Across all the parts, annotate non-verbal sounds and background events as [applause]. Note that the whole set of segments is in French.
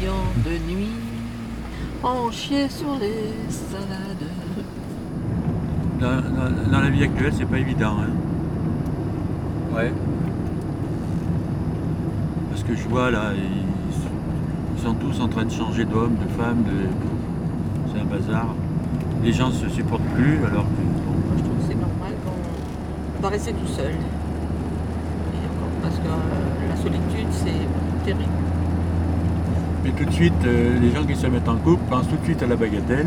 de nuit ont chié sur les salades. Dans, dans la vie actuelle, c'est pas évident. Hein. Ouais. Parce que je vois là, ils, ils sont tous en train de changer d'homme, de femme, de... c'est un bazar. Les gens se supportent plus alors que. bon, Moi, je trouve que c'est normal qu'on va rester tout seul. Et encore, Parce que euh, la solitude, c'est terrible. Mais tout de suite, euh, les gens qui se mettent en couple pensent tout de suite à la bagatelle,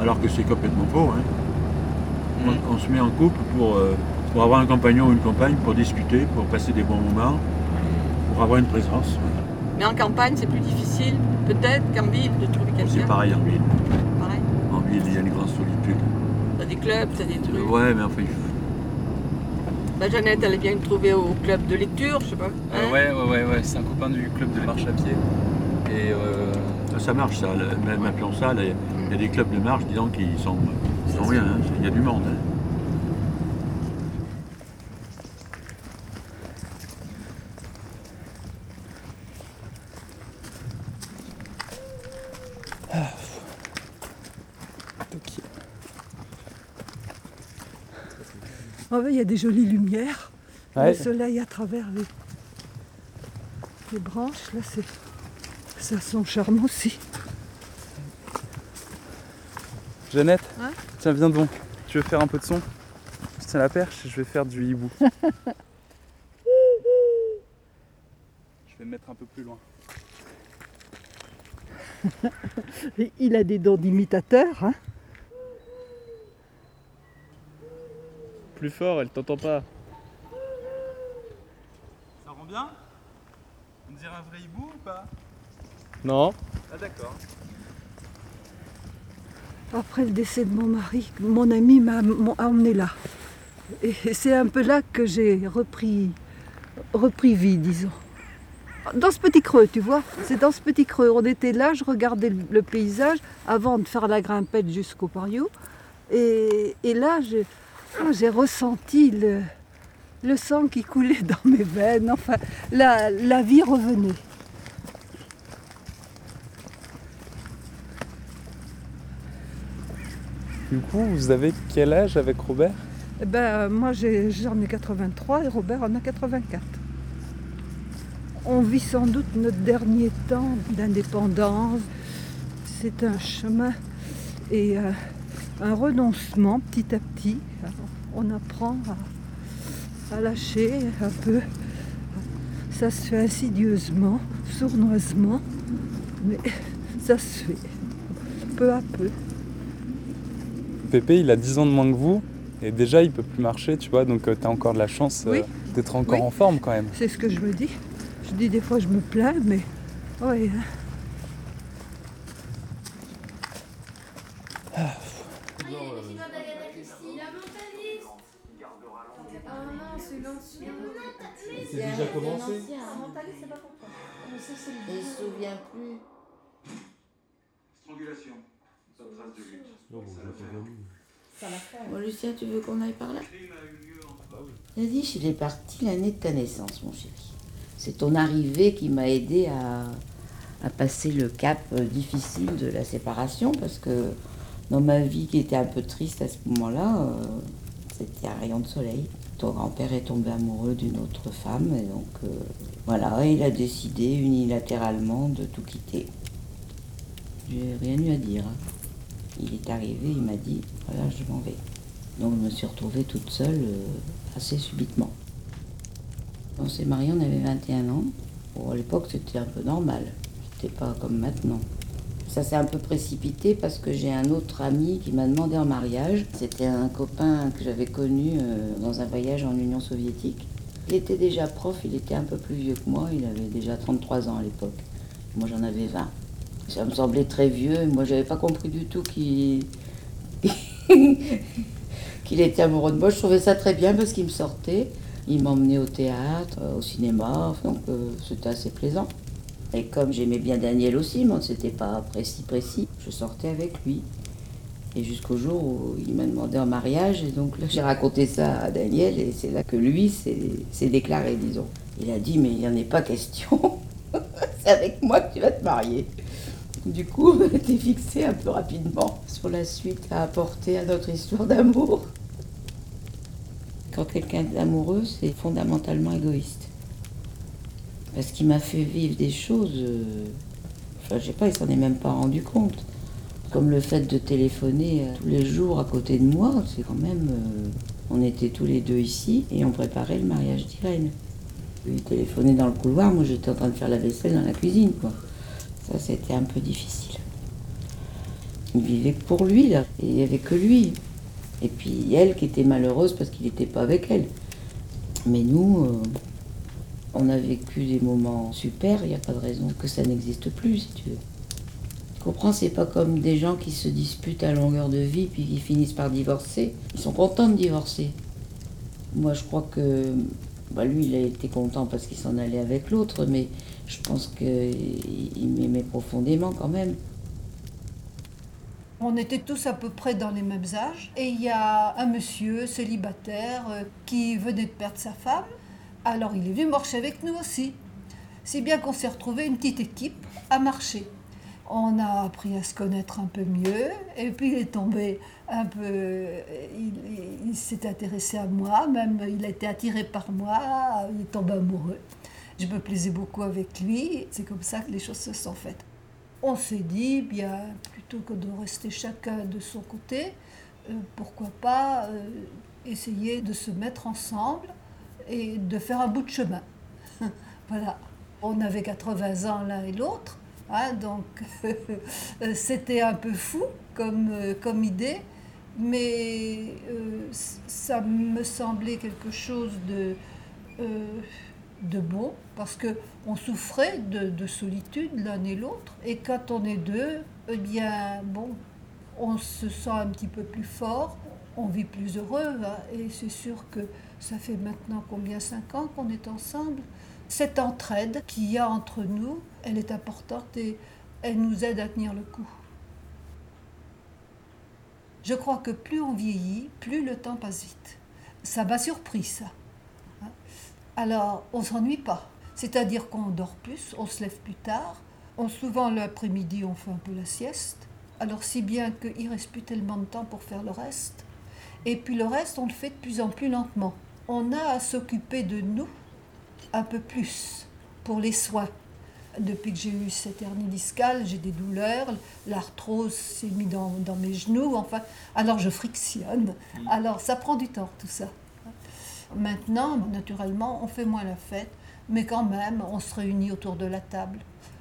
alors que c'est complètement faux. hein. Mm. On, on se met en couple pour, euh, pour avoir un compagnon ou une compagne, pour discuter, pour passer des bons moments, pour avoir une présence. Mais en campagne, c'est plus difficile, peut-être qu'en ville, de trouver C'est quelqu'un. pareil en ville. Pareil. En ville, il y a une grande solitude. T'as des clubs, t'as des trucs. Ouais, mais enfin, il faut- Bah, Jeannette, elle est bien trouvée au club de lecture, je sais pas. Euh, Hein ouais, ouais, ouais, ouais, c'est un copain du club de marche à pied. Et euh, ça, ça marche, ça. Même appelons ça, il y a- il y a des clubs de marche, disons, qui sont, ils sont rien. hein. Il y a du monde. hein. Ah ouais, il y a des jolies lumières. Ouais. Le soleil à travers les, les branches, là, c'est ça a son charme aussi. Jeannette, Hein tiens, viens donc. Tu veux faire un peu de son Je tiens la perche et je vais faire du hibou. [laughs] je vais me mettre un peu plus loin. Et il a des dons d'imitateur. Hein. Plus fort, elle t'entend pas. Ça rend bien? On dirait un vrai hibou ou pas? Non. Ah d'accord. Après le décès de mon mari, mon ami m'a emmené là. Et c'est un peu là que j'ai repris, repris vie, disons. Dans ce petit creux, tu vois, c'est dans ce petit creux. On était là, je regardais le, paysage avant de faire la grimpette jusqu'au Pariou. Et, et là, j'ai oh, j'ai ressenti le, le sang qui coulait dans mes veines. Enfin, la, la vie revenait. Du coup, vous avez quel âge avec Robert? Eh ben, moi, j'en ai 83 et Robert en a 84. On vit sans doute notre dernier temps d'indépendance. C'est un chemin et euh, un renoncement petit à petit. On apprend à, à lâcher un peu. Ça se fait insidieusement, sournoisement, mais ça se fait peu à peu. Pépé, il a 10 ans de moins que vous. Et déjà, il peut plus marcher, tu vois. Donc, tu as encore de la chance euh, Oui. d'être encore Oui. en forme quand même. C'est ce que je me dis. Je dis des fois je me plains, mais ouais. hein. C'est déjà commencé Il se souvient plus. Strangulation, sans trace de lutte. Bon, Lucien, tu veux qu'on aille par là? Yadish, il est parti l'année de ta naissance, mon chéri. C'est ton arrivée qui m'a aidé à, à passer le cap euh, difficile de la séparation parce que dans ma vie qui était un peu triste à ce moment-là, euh, c'était un rayon de soleil. Ton grand-père est tombé amoureux d'une autre femme et donc euh, voilà, il a décidé unilatéralement de tout quitter. J'ai rien eu à dire. hein. Il est arrivé, il m'a dit voilà, je m'en vais. Donc je me suis retrouvée toute seule euh, assez subitement. On s'est mariés, on avait 21 ans. Bon, à l'époque, c'était un peu normal. C'était pas comme maintenant. Ça s'est un peu précipité parce que j'ai un autre ami qui m'a demandé en mariage. C'était un copain que j'avais connu euh, dans un voyage en Union soviétique. Il était déjà prof, il était un peu plus vieux que moi, il avait déjà 33 ans à l'époque. Moi j'en avais 20. Ça me semblait très vieux, et moi j'avais pas compris du tout qu'il [laughs] qu'il était amoureux de moi. Je trouvais ça très bien parce qu'il me sortait. Il m'emmenait au théâtre, euh, au cinéma, donc euh, c'était assez plaisant. Et comme j'aimais bien Daniel aussi, mais c'était pas précis précis, je sortais avec lui. Et jusqu'au jour où il m'a demandé en mariage, et donc là j'ai raconté ça à Daniel, et c'est là que lui s'est déclaré, disons. Il a dit, mais il n'y en est pas question. [laughs] c'est avec moi que tu vas te marier. Du coup, [laughs] on été fixé un peu rapidement sur la suite à apporter à notre histoire d'amour. Quand quelqu'un est amoureux, c'est fondamentalement égoïste. Parce qu'il m'a fait vivre des choses. euh, Enfin, je sais pas, il s'en est même pas rendu compte. Comme le fait de téléphoner euh, tous les jours à côté de moi, c'est quand même. euh, on était tous les deux ici et on préparait le mariage d'Irène. Il téléphonait dans le couloir, moi j'étais en train de faire la vaisselle dans la cuisine, quoi. Ça, c'était un peu difficile. Il vivait pour lui, là, et il n'y avait que lui. Et puis elle qui était malheureuse parce qu'il n'était pas avec elle. Mais nous, euh, on a vécu des moments super, il n'y a pas de raison que ça n'existe plus, si tu veux. Tu comprends, c'est pas comme des gens qui se disputent à longueur de vie puis qui finissent par divorcer. Ils sont contents de divorcer. Moi, je crois que bah, lui, il a été content parce qu'il s'en allait avec l'autre, mais je pense qu'il m'aimait profondément quand même. On était tous à peu près dans les mêmes âges. Et il y a un monsieur célibataire euh, qui venait de perdre sa femme. Alors il est venu marcher avec nous aussi. Si bien qu'on s'est retrouvé une petite équipe à marcher. On a appris à se connaître un peu mieux. Et puis il est tombé un peu. Il, il- s'est intéressé à moi, même il a été attiré par moi. Il est tombé amoureux. Je me plaisais beaucoup avec lui. C'est comme ça que les choses se sont faites. On s'est dit, bien, plutôt que de rester chacun de son côté, euh, pourquoi pas euh, essayer de se mettre ensemble et de faire un bout de chemin. [laughs] voilà. On avait 80 ans l'un et l'autre, hein, donc [laughs] euh, c'était un peu fou comme, comme idée, mais ça me semblait quelque chose de, de bon, parce que on souffrait de, de solitude l'un et l'autre, et quand on est deux, eh bien, bon, on se sent un petit peu plus fort, on vit plus heureux, hein, et c'est sûr que ça fait maintenant combien, cinq ans qu'on est ensemble. Cette entraide qu'il y a entre nous, elle est importante et elle nous aide à tenir le coup. Je crois que plus on vieillit, plus le temps passe vite. Ça m'a surpris, ça. Alors, on s'ennuie pas. C'est-à-dire qu'on dort plus, on se lève plus tard. On, souvent, l'après-midi, on fait un peu la sieste. Alors, si bien qu'il reste plus tellement de temps pour faire le reste. Et puis le reste, on le fait de plus en plus lentement. On a à s'occuper de nous un peu plus pour les soins. Depuis que j'ai eu cette hernie discale, j'ai des douleurs, l'arthrose s'est mis dans, dans mes genoux, enfin, alors je frictionne. Alors ça prend du temps tout ça. Maintenant, naturellement, on fait moins la fête, mais quand même, on se réunit autour de la table.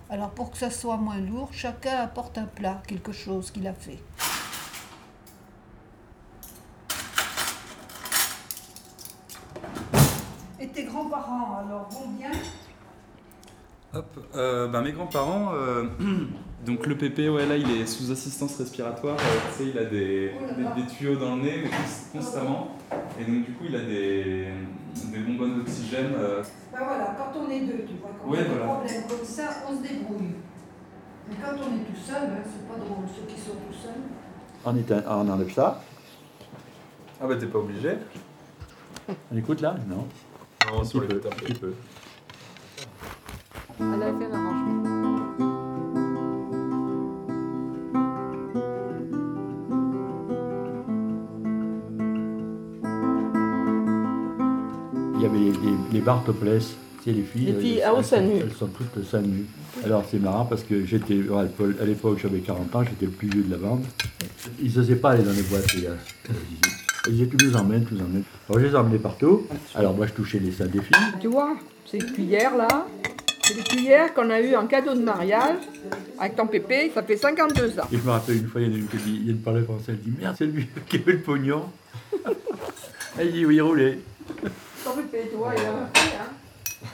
Alors pour que ça soit moins lourd, chacun apporte un plat, quelque chose qu'il a fait. Et tes grands-parents, alors, vont bien? Hop, euh, bah, mes grands-parents, euh, [clears throat] donc le pépé, ouais, là il est sous assistance respiratoire, euh, tu sais, il a des, des, des tuyaux dans le nez, mais constamment, et donc du coup il a des, des bonbonnes d'oxygène. euh, Ben voilà, quand on est deux, tu vois, quand Ouais, on a des voilà. problèmes comme ça, on se débrouille. Mais quand on est tout seul, hein, c'est pas drôle, ceux qui sont tout seuls. On, éteint- on enlève ça. Ah bah t'es pas obligé On écoute là? Non. Non, Un petit peu, un petit peu. Elle a fait un arrangement. Il y avait les, les, les barres topless. Sais, les filles. Les filles, elles- ah, au elles nu. Elles sont toutes seins nus. Alors c'est marrant parce que j'étais, à l'époque- j'avais 40 ans, j'étais le plus vieux de la bande. Ils n'osaient pas aller dans les boîtes, les gars. Ils disaient, tu nous emmènes, tu nous emmènes. Alors je les emmenais partout. Alors moi je touchais les seins des filles. Tu vois, ces cuillères là, c'est des cuillères qu'on a eues en cadeau de mariage avec ton pépé, ça fait 52 ans. Et je me rappelle une fois, il y en a une qui dit, il y a une parlait français, elle dit merde, c'est lui [laughs] qui avait le pognon. Elle dit oui, roulez.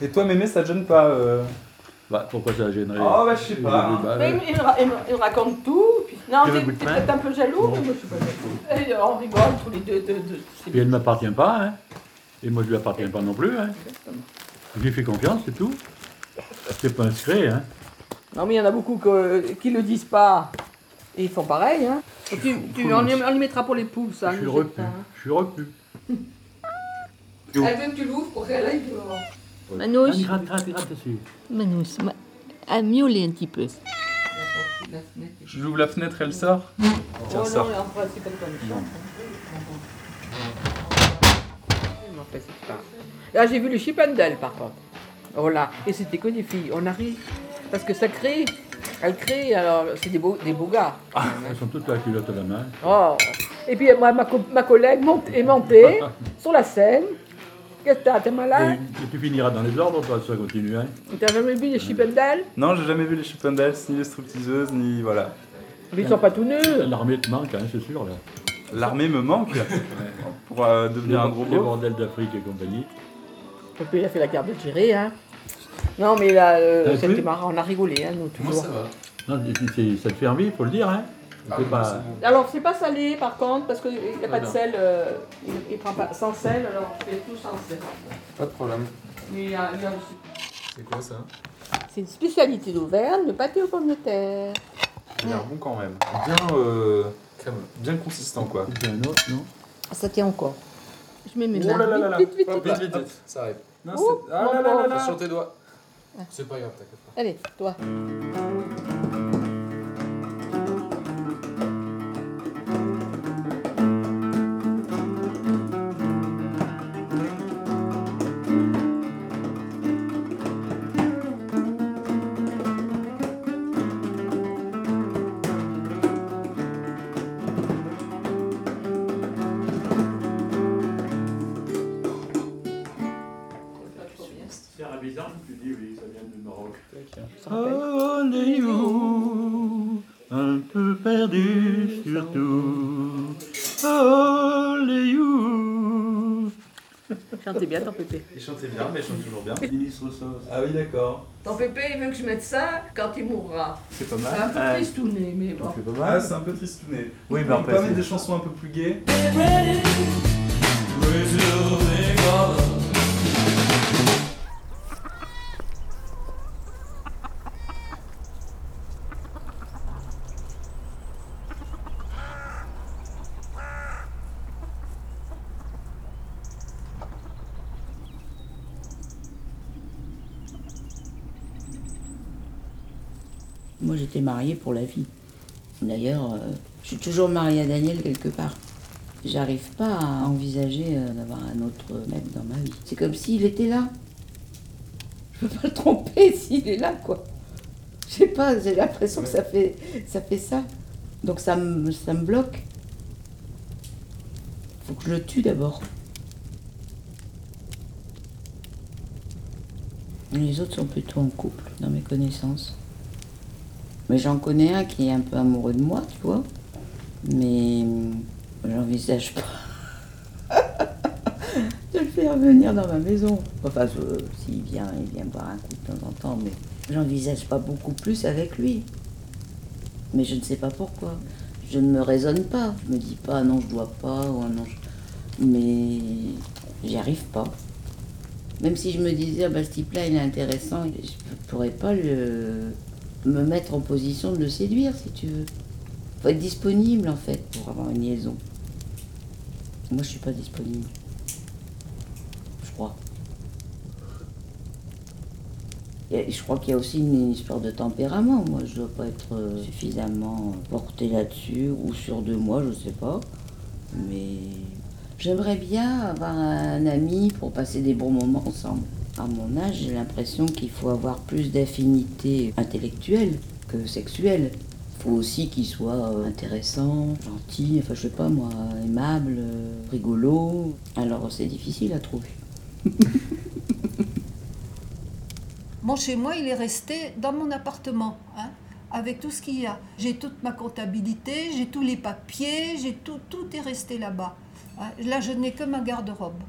Et toi mémé, ça te gêne pas euh Bah pourquoi ça gênerait Oh bah je sais pas. Bah, Mais ouais. il, il ra- il me- il me raconte tout. Puis... Non, Tu veux t'es pain peut-être un peu jaloux, Non. mais moi je suis pas jaloux. Et on rigole tous les deux. de- de- c'est Puis elle ne m'appartient pas, hein. Et moi je lui appartiens pas non plus, hein. Je lui fais confiance, c'est tout. C'est pas un secret, hein. Non, mais il y en a beaucoup que- qui le disent pas. Et ils font pareil. Hein. Tu, tu, on, y, on y mettra pour les poules, ça. Je suis repu. jette pas, hein. Je suis repu. [laughs] Elle veut que tu l'ouvres pour qu'elle aille dehors. Manouche. Allez, gratte, gratte, gratte dessus. Manouche, ma- à miauler un petit peu. J'ouvre la fenêtre, elle sort Tiens, Oh sort. non, en principe, elle comme ça. Là, j'ai vu le Chippendale par contre. Oh là, et c'était que des filles? On arrive. Parce que ça crée. Elle crée, alors c'est des beaux, des beaux gars. Elles sont toutes la culotte à la main. Oh. Et puis moi, ma, co- ma collègue monte, est montée [laughs] sur la scène. Qu'est-ce que t'as T'es Et, malade et tu finiras dans les ordres, toi, ça continue. Hein. T'as jamais vu les Chippendales Non, j'ai jamais vu les Chippendales, ni les stripteaseuses, ni voilà. Ils sont pas tout nus. L'armée te manque, hein, c'est sûr. Là. L'armée me manque pour euh, Les, devenir un gros les bordels d'Afrique et compagnie. Et puis il a fait la guerre d'Algérie, hein. Non, mais là, euh, c'était marrant, on a rigolé, hein, nous, toujours. Non, c'est- c'est- ça te fait envie, il faut le dire. Hein. Pas... Alors, c'est pas salé, par contre, parce qu'il n'y a pas de non. sel. euh, il, il prend pas sans sel, alors on fait tout sans sel. Pas de problème. Mais il y a, il y a aussi- C'est quoi ça? C'est une spécialité d'Auvergne, le pâté aux pommes de terre. Il a bon quand même. Bien, euh, bien consistant quoi. Un autre, non? Ça tient encore. Je mets mes Oh mains. là là là là. Vite, vite, vite, vite. vite, vite, vite. Ça arrive. Non, Oh, c'est- ah là là là là. Sur tes doigts. C'est pas grave, t'inquiète pas. Allez, toi. C'est bien, ton pépé. Il chantait bien, mais il chante toujours bien. Ministre sauce. Ah oui, d'accord. Ton pépé, il veut que je mette ça quand il mourra. C'est pas C'est mal. un peu tristouné, mais bon. C'est pas Ah, mal. c'est un peu tristouné. Oui, mais On peut mettre c'est- des chansons un peu plus gaies. Moi, j'étais mariée pour la vie. D'ailleurs, euh, je suis toujours mariée à Daniel quelque part. J'arrive pas à envisager euh, d'avoir un autre mec dans ma vie. C'est comme s'il était là. Je peux pas le tromper [laughs] s'il est là, quoi. Je sais pas, j'ai l'impression que ça fait, ça fait ça. Donc ça me, ça me bloque. Faut que je le tue d'abord. Les autres sont plutôt en couple, dans mes connaissances. Mais j'en connais un qui est un peu amoureux de moi, tu vois. Mais j'envisage pas [laughs] de le faire venir dans ma maison. Enfin, s'il vient, il vient boire un coup de temps en temps, mais j'envisage pas beaucoup plus avec lui. Mais je ne sais pas pourquoi. Je ne me raisonne pas. Je me dis pas, non, je dois pas, ou non, mais j'y arrive pas. Même si je me disais, ah bah, ce type-là, il est intéressant, je pourrais pas le, me mettre en position de le séduire, si tu veux. faut être disponible, en fait, pour avoir une liaison. Moi, je suis pas disponible. Je crois. Je crois qu'il y a aussi une histoire de tempérament. Moi, je dois pas être euh, suffisamment portée là-dessus ou sûre de moi, je sais pas. Mais j'aimerais bien avoir un ami pour passer des bons moments ensemble. À mon âge, j'ai l'impression qu'il faut avoir plus d'affinité intellectuelle que sexuelle. Il faut aussi qu'il soit euh, intéressant, gentil, enfin je sais pas moi, aimable, euh, rigolo. Alors c'est difficile à trouver. [laughs] Mon chez moi, il est resté dans mon appartement, hein, avec tout ce qu'il y a. J'ai toute ma comptabilité, j'ai tous les papiers, j'ai tout, tout est resté là-bas. hein. Là, je n'ai que ma garde-robe.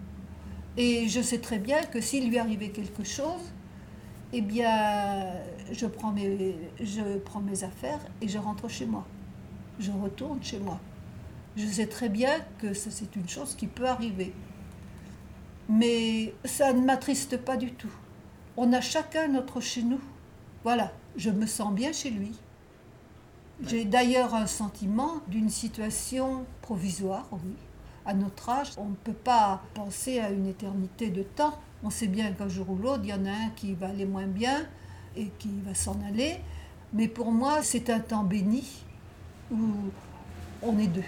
Et je sais très bien que s'il lui arrivait quelque chose, eh bien, je prends, mes, je prends mes affaires et je rentre chez moi. Je retourne chez moi. Je sais très bien que ça, c'est une chose qui peut arriver. Mais ça ne m'attriste pas du tout. On a chacun notre chez nous. Voilà, je me sens bien chez lui. J'ai d'ailleurs un sentiment d'une situation provisoire, oui. À notre âge, on ne peut pas penser à une éternité de temps. On sait bien qu'un jour ou l'autre, il y en a un qui va aller moins bien, et qui va s'en aller. Mais pour moi, c'est un temps béni où on est deux.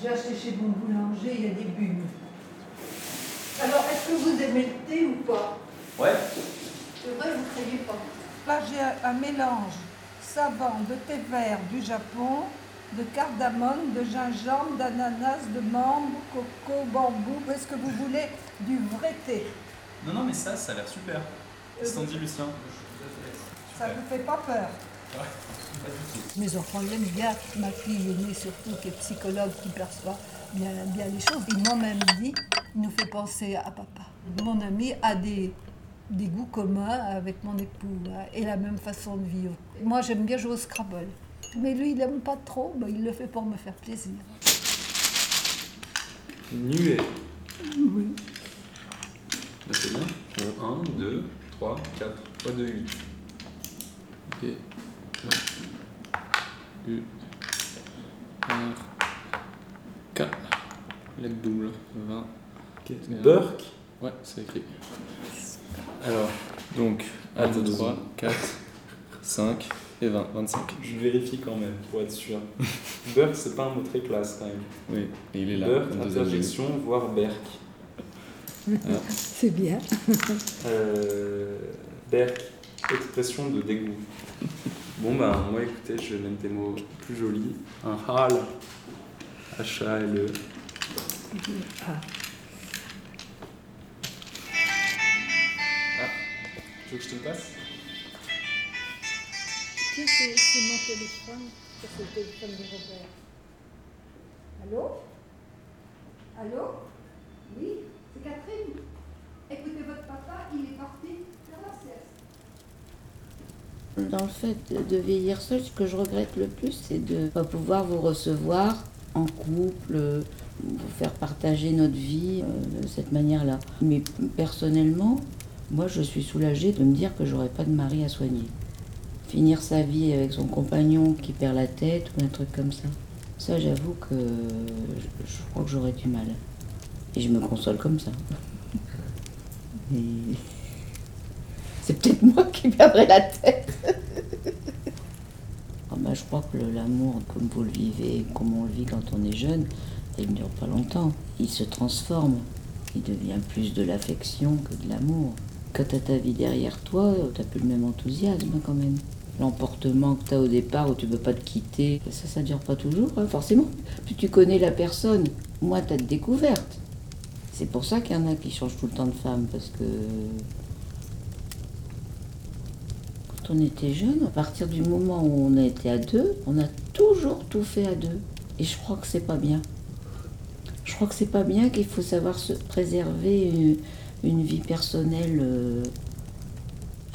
J'ai acheté chez mon boulanger, il y a des bulles. Alors, est-ce que vous aimez le thé ou pas? Ouais. C'est vrai, vous ne croyez pas. Là, j'ai un, un mélange savant de thé vert du Japon, de cardamome, de gingembre, d'ananas, de mangue, coco, bambou. Est-ce que vous voulez du vrai thé Non, non, mais ça, ça a l'air super. Sandy Lucien. Ça ne vous fait pas peur Mes enfants l'aiment bien. Ma fille aînée surtout, qui est psychologue, qui perçoit bien, bien les choses. Ils m'ont même dit, il nous fait penser à papa. Mon ami a des, des goûts communs avec mon époux hein, et la même façon de vivre. Moi, j'aime bien jouer au Scrabble. Mais lui, il n'aime pas trop, mais il le fait pour me faire plaisir. Nuée. Oui. C'est bien. 1, 2, 3, 4, 3, 2, 8. Ok. U. R. K. Lettre double. 20. Burke Ouais, c'est écrit. Alors, donc, 1, 2, 3, 4, 5 et 20. 25. Je vérifie quand même pour être sûr. [laughs] Burke, c'est pas un mot très classe quand même. Oui, et il est là. Burke, interjection, voire Berk. [laughs] C'est bien. Euh, Berk, expression de dégoût. Bon bah moi écoutez, je vais mettre des mots plus jolis. Un hal. H-A-L-E. Tu veux que je te le passe? C'est mon téléphone? C'est le téléphone de Robert. Allô? Allô? Oui, c'est Catherine. Écoutez, votre papa, il est parti faire la sieste. Dans le fait de- vieillir seul, ce que je regrette le plus, c'est de ne pas pouvoir vous recevoir en couple, euh, vous faire partager notre vie euh, de cette manière-là. Mais personnellement, moi, je suis soulagée de me dire que j'aurai pas de mari à soigner. Finir sa vie avec son compagnon qui perd la tête ou un truc comme ça. Ça, j'avoue que je, je crois que j'aurais du mal. Et je me console comme ça. [laughs] C'est peut-être moi qui perdrai la tête. Ah bah, je crois que l'amour, comme vous le vivez, comme on le vit quand on est jeune, il ne dure pas longtemps. Il se transforme. Il devient plus de l'affection que de l'amour. Quand tu as ta vie derrière toi, tu plus le même enthousiasme quand même. L'emportement que tu as au départ où tu ne peux pas te quitter, ça, ça dure pas toujours, hein, forcément. Plus tu connais la personne, moins tu as de découvertes. C'est pour ça qu'il y en a qui changent tout le temps de femme, parce que quand on était jeune, à partir du moment où on a été à deux, on a toujours tout fait à deux. Et je crois que c'est pas bien. Je crois que c'est pas bien qu'il faut savoir se préserver une, une vie personnelle euh,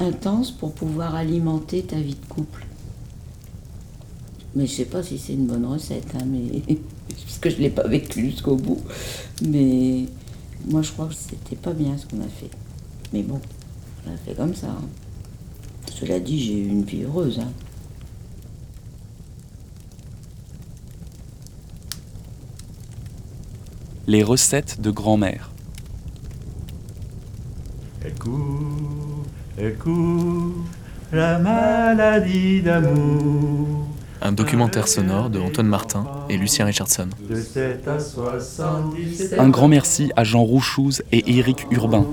intense pour pouvoir alimenter ta vie de couple. Mais je sais pas si c'est une bonne recette, hein, mais [laughs] parce que je l'ai pas vécu jusqu'au bout. Mais moi, je crois que c'était pas bien ce qu'on a fait. Mais bon, on a fait comme ça. hein. Cela dit, j'ai eu une vie heureuse. hein. Les recettes de grand-mère. Elle court, la maladie d'amour. Un documentaire sonore de Antoine Martin et Lucien Richardson. De 7 à 77 Un grand merci à Jean Rouchouz et Éric Urbain,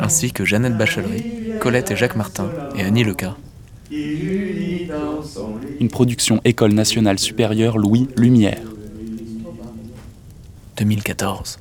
ainsi que Jeannette Bachelery, Colette et Jacques Martin et Annie Leca. Une production École nationale supérieure Louis Lumière. 2014.